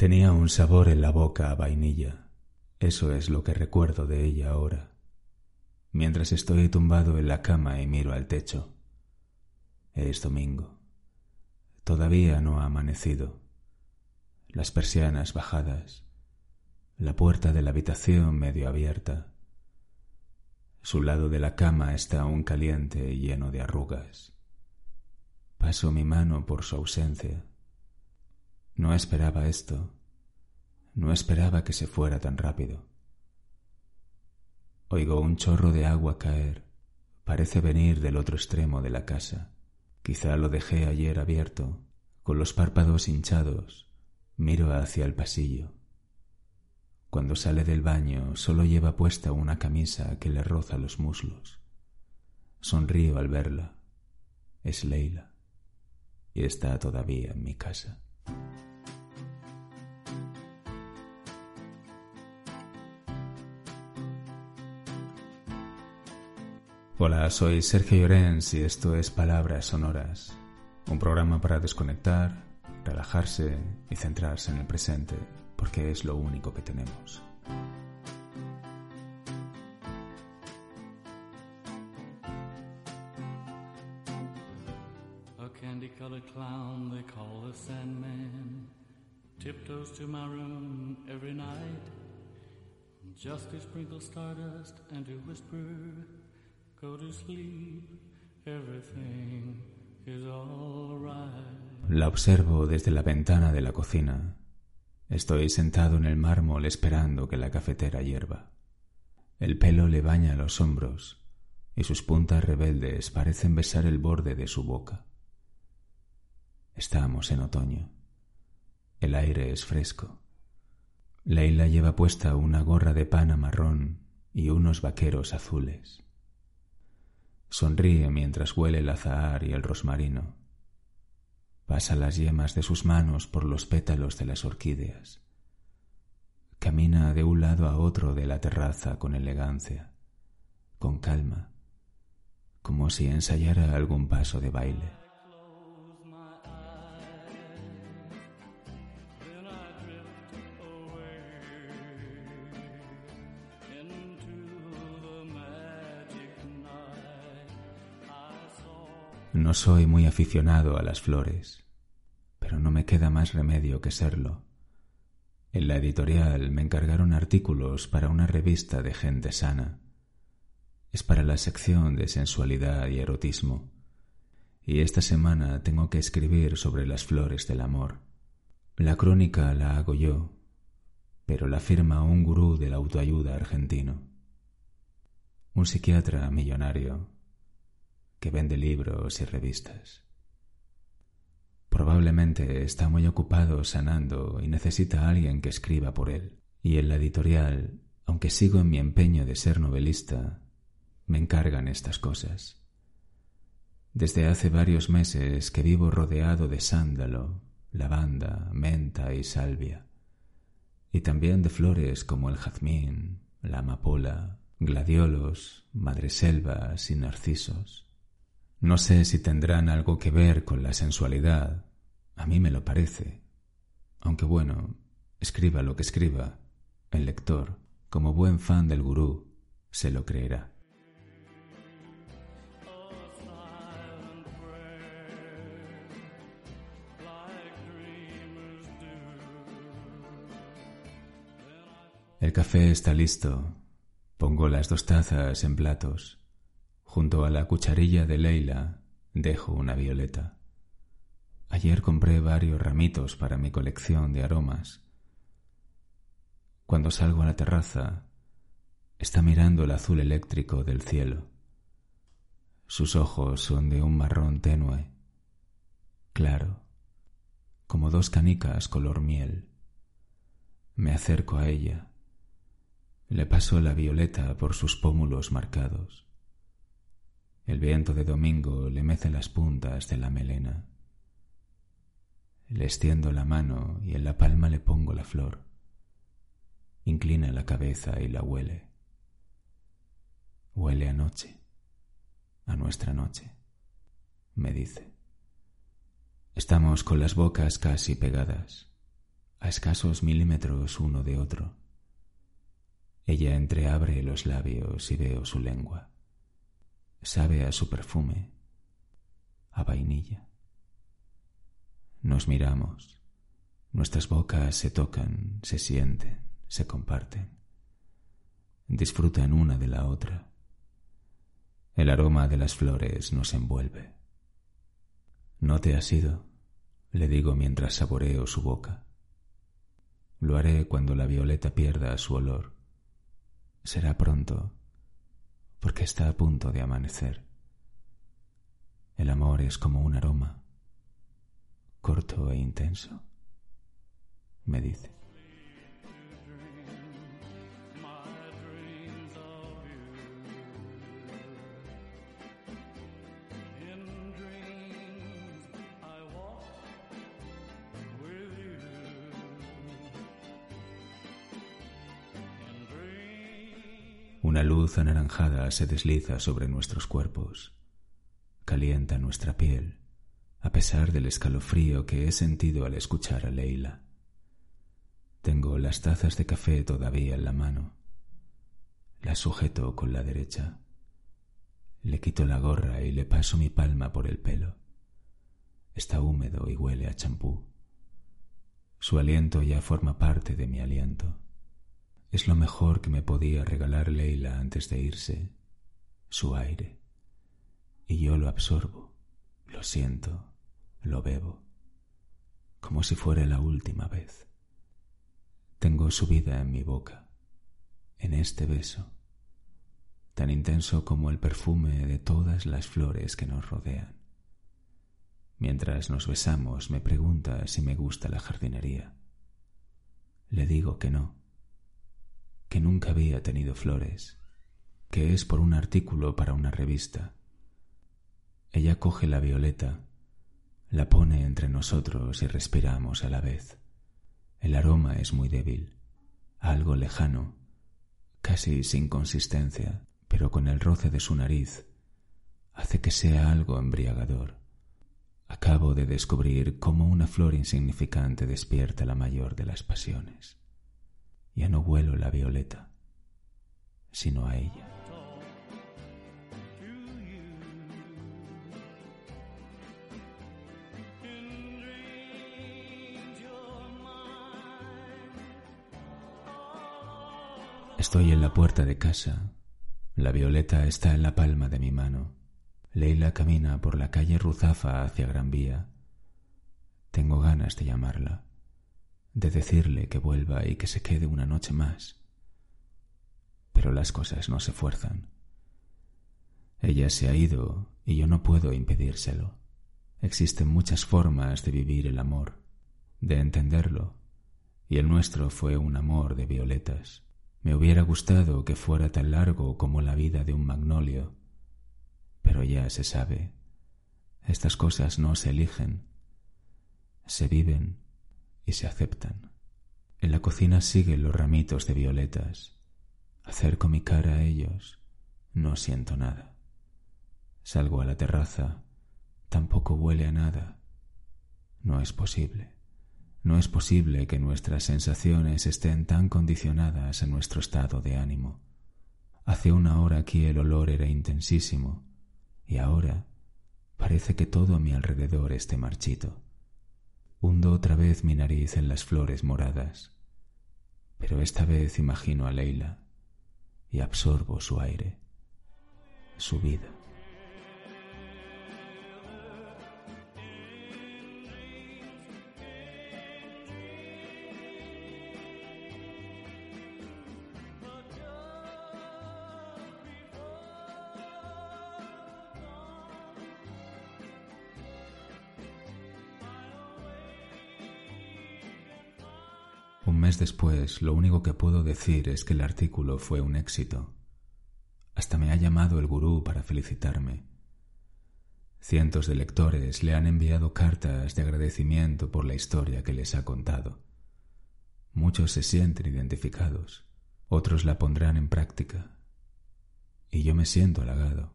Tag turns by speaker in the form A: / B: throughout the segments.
A: Tenía un sabor en la boca a vainilla. Eso es lo que recuerdo de ella ahora, mientras estoy tumbado en la cama y miro al techo. Es domingo. Todavía no ha amanecido. Las persianas bajadas, la puerta de la habitación medio abierta. Su lado de la cama está aún caliente y lleno de arrugas. Paso mi mano por su ausencia. No esperaba esto. No esperaba que se fuera tan rápido. Oigo un chorro de agua caer. Parece venir del otro extremo de la casa. Quizá lo dejé ayer abierto. Con los párpados hinchados, miro hacia el pasillo. Cuando sale del baño solo lleva puesta una camisa que le roza los muslos. Sonrío al verla. Es Leila. Y está todavía en mi casa. Hola, soy Sergio Llorens y esto es Palabras Sonoras, un programa para desconectar, relajarse y centrarse en el presente, porque es lo único que tenemos.
B: A candy-colored clown they call the Sandman tiptoes to my room every night just to sprinkle stardust and to whisper
A: La observo desde la ventana de la cocina. Estoy sentado en el mármol esperando que la cafetera hierva. El pelo le baña los hombros y sus puntas rebeldes parecen besar el borde de su boca. Estamos en otoño. El aire es fresco. Leila lleva puesta una gorra de pana marrón y unos vaqueros azules. Sonríe mientras huele el azahar y el rosmarino. Pasa las yemas de sus manos por los pétalos de las orquídeas. Camina de un lado a otro de la terraza con elegancia, con calma, como si ensayara algún paso de baile. No soy muy aficionado a las flores, pero no me queda más remedio que serlo. En la editorial me encargaron artículos para una revista de gente sana. Es para la sección de sensualidad y erotismo. Y esta semana tengo que escribir sobre las flores del amor. La crónica la hago yo, pero la firma un gurú de la autoayuda argentino. Un psiquiatra millonario que vende libros y revistas. Probablemente está muy ocupado sanando y necesita a alguien que escriba por él. Y en la editorial, aunque sigo en mi empeño de ser novelista, me encargan estas cosas. Desde hace varios meses que vivo rodeado de sándalo, lavanda, menta y salvia, y también de flores como el jazmín, la amapola, gladiolos, madreselvas y narcisos. No sé si tendrán algo que ver con la sensualidad. A mí me lo parece. Aunque bueno, escriba lo que escriba, el lector, como buen fan del gurú, se lo creerá. El café está listo. Pongo las dos tazas en platos. Junto a la cucharilla de Leila dejo una violeta. Ayer compré varios ramitos para mi colección de aromas. Cuando salgo a la terraza, está mirando el azul eléctrico del cielo. Sus ojos son de un marrón tenue, claro, como dos canicas color miel. Me acerco a ella. Le paso la violeta por sus pómulos marcados. El viento de domingo le mece las puntas de la melena. Le extiendo la mano y en la palma le pongo la flor. Inclina la cabeza y la huele. Huele a noche, a nuestra noche, me dice. Estamos con las bocas casi pegadas. a escasos milímetros uno de otro. Ella entreabre los labios y veo su lengua. Sabe a su perfume, a vainilla. Nos miramos, nuestras bocas se tocan, se sienten, se comparten, disfrutan una de la otra. El aroma de las flores nos envuelve. No te has ido, le digo mientras saboreo su boca. Lo haré cuando la violeta pierda su olor. Será pronto, porque está a punto de amanecer. El amor es como un aroma, corto e intenso, me dice. Una luz anaranjada se desliza sobre nuestros cuerpos, calienta nuestra piel, a pesar del escalofrío que he sentido al escuchar a Leila. Tengo las tazas de café todavía en la mano. Las sujeto con la derecha. Le quito la gorra y le paso mi palma por el pelo. Está húmedo y huele a champú. Su aliento ya forma parte de mi aliento. Es lo mejor que me podía regalar Leila antes de irse, su aire. Y yo lo absorbo, lo siento, lo bebo, como si fuera la última vez. Tengo su vida en mi boca, en este beso, tan intenso como el perfume de todas las flores que nos rodean. Mientras nos besamos me pregunta si me gusta la jardinería. Le digo que no que nunca había tenido flores, que es por un artículo para una revista. Ella coge la violeta, la pone entre nosotros y respiramos a la vez. El aroma es muy débil, algo lejano, casi sin consistencia, pero con el roce de su nariz hace que sea algo embriagador. Acabo de descubrir cómo una flor insignificante despierta la mayor de las pasiones. Ya no huelo la violeta, sino a ella. Estoy en la puerta de casa. La violeta está en la palma de mi mano. Leila camina por la calle Ruzafa hacia Gran Vía. Tengo ganas de llamarla de decirle que vuelva y que se quede una noche más. Pero las cosas no se fuerzan. Ella se ha ido y yo no puedo impedírselo. Existen muchas formas de vivir el amor, de entenderlo, y el nuestro fue un amor de violetas. Me hubiera gustado que fuera tan largo como la vida de un magnolio, pero ya se sabe, estas cosas no se eligen, se viven y se aceptan. En la cocina siguen los ramitos de violetas. Acerco mi cara a ellos. No siento nada. Salgo a la terraza. Tampoco huele a nada. No es posible. No es posible que nuestras sensaciones estén tan condicionadas a nuestro estado de ánimo. Hace una hora aquí el olor era intensísimo y ahora parece que todo a mi alrededor esté marchito. Hundo otra vez mi nariz en las flores moradas, pero esta vez imagino a Leila y absorbo su aire, su vida. Mes después, lo único que puedo decir es que el artículo fue un éxito. Hasta me ha llamado el gurú para felicitarme. Cientos de lectores le han enviado cartas de agradecimiento por la historia que les ha contado. Muchos se sienten identificados, otros la pondrán en práctica. Y yo me siento halagado.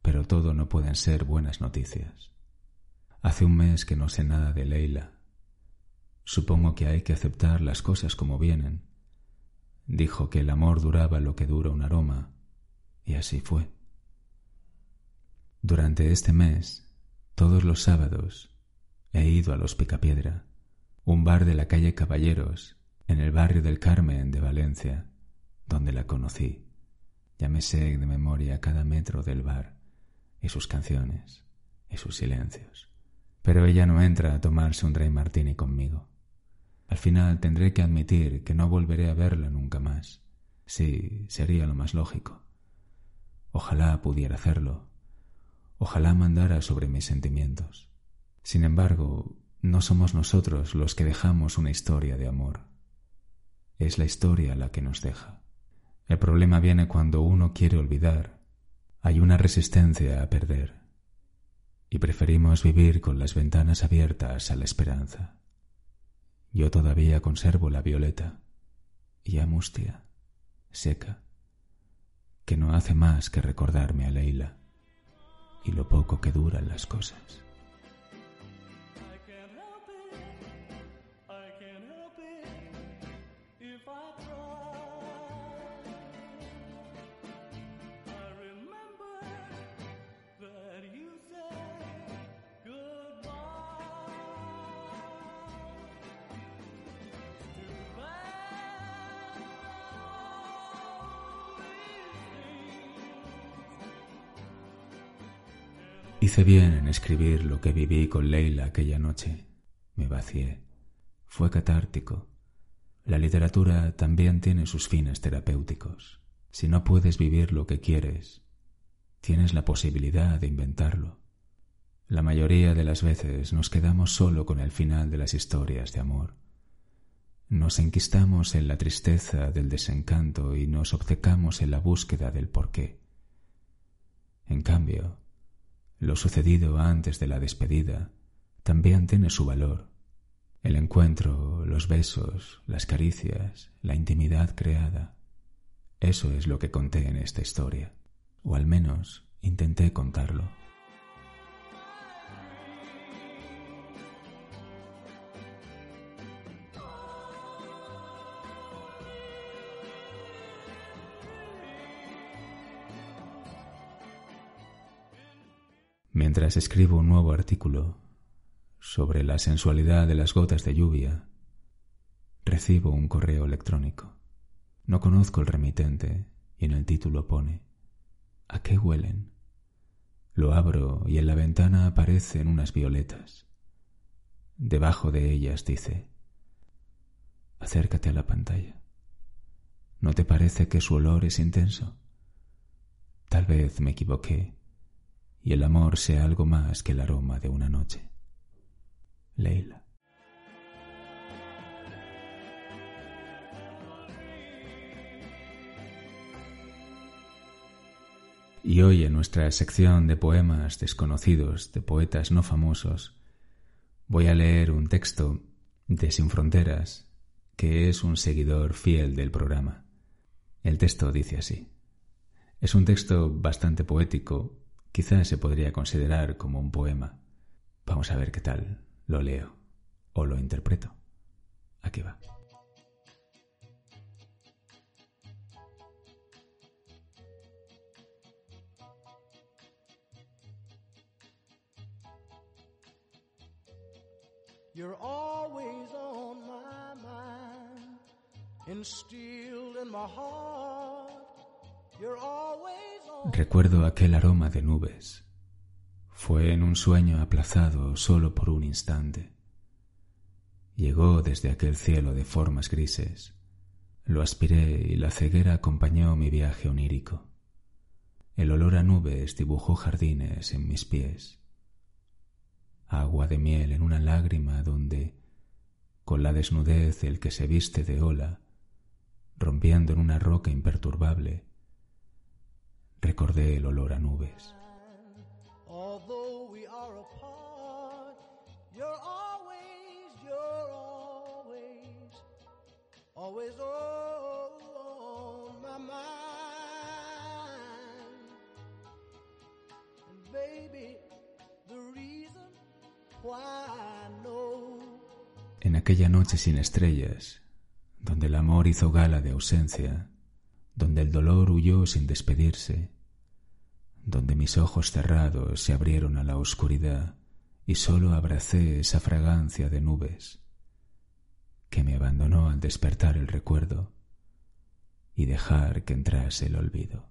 A: Pero todo no pueden ser buenas noticias. Hace un mes que no sé nada de Leila Supongo que hay que aceptar las cosas como vienen. Dijo que el amor duraba lo que dura un aroma, y así fue. Durante este mes, todos los sábados, he ido a los Picapiedra, un bar de la calle Caballeros, en el barrio del Carmen de Valencia, donde la conocí. Ya me sé de memoria cada metro del bar y sus canciones y sus silencios. Pero ella no entra a tomarse un dry martini conmigo. Al final tendré que admitir que no volveré a verla nunca más. Sí, sería lo más lógico. Ojalá pudiera hacerlo. Ojalá mandara sobre mis sentimientos. Sin embargo, no somos nosotros los que dejamos una historia de amor. Es la historia la que nos deja. El problema viene cuando uno quiere olvidar. Hay una resistencia a perder y preferimos vivir con las ventanas abiertas a la esperanza. Yo todavía conservo la violeta, ya mustia, seca, que no hace más que recordarme a Leila y lo poco que duran las cosas. Hice bien en escribir lo que viví con Leila aquella noche. Me vacié. Fue catártico. La literatura también tiene sus fines terapéuticos. Si no puedes vivir lo que quieres, tienes la posibilidad de inventarlo. La mayoría de las veces nos quedamos solo con el final de las historias de amor. Nos enquistamos en la tristeza del desencanto y nos obcecamos en la búsqueda del porqué. En cambio, lo sucedido antes de la despedida también tiene su valor. El encuentro, los besos, las caricias, la intimidad creada. Eso es lo que conté en esta historia, o al menos intenté contarlo. Mientras escribo un nuevo artículo sobre la sensualidad de las gotas de lluvia, recibo un correo electrónico. No conozco el remitente y en el título pone ¿A qué huelen? Lo abro y en la ventana aparecen unas violetas. Debajo de ellas dice Acércate a la pantalla. ¿No te parece que su olor es intenso? Tal vez me equivoqué y el amor sea algo más que el aroma de una noche. Leila. Y hoy en nuestra sección de poemas desconocidos de poetas no famosos, voy a leer un texto de Sin Fronteras, que es un seguidor fiel del programa. El texto dice así. Es un texto bastante poético Quizás se podría considerar como un poema. Vamos a ver qué tal lo leo o lo interpreto. Aquí va. You're always on my mind, instilled in my heart. You're always Recuerdo aquel aroma de nubes. Fue en un sueño aplazado solo por un instante. Llegó desde aquel cielo de formas grises. Lo aspiré y la ceguera acompañó mi viaje onírico. El olor a nubes dibujó jardines en mis pies. Agua de miel en una lágrima donde, con la desnudez el que se viste de ola, rompiendo en una roca imperturbable, recordé el olor a nubes.
C: En aquella noche sin estrellas, donde el amor hizo gala de ausencia, donde el dolor huyó sin despedirse, donde mis ojos cerrados se abrieron a la oscuridad y sólo abracé esa fragancia de nubes que me abandonó al despertar el recuerdo y dejar que entrase el olvido.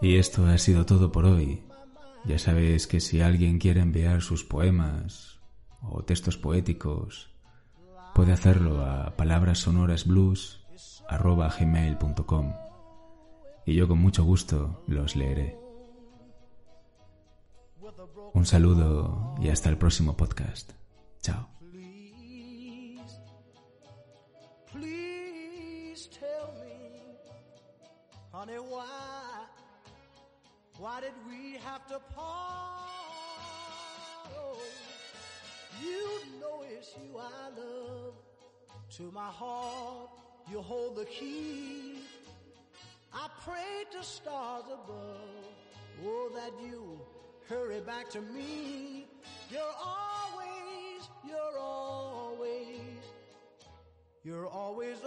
C: Y esto ha sido todo por hoy. Ya sabéis que si alguien quiere enviar sus poemas o textos poéticos, puede hacerlo a palabrasonorasblues.com y yo con mucho gusto los leeré. Un saludo y hasta el próximo podcast. Chao. Why Why did we have to part? Oh, you know it's you I love. To my heart, you hold the key. I pray to stars above. Oh, that you hurry back to me. You're always, you're always, you're always.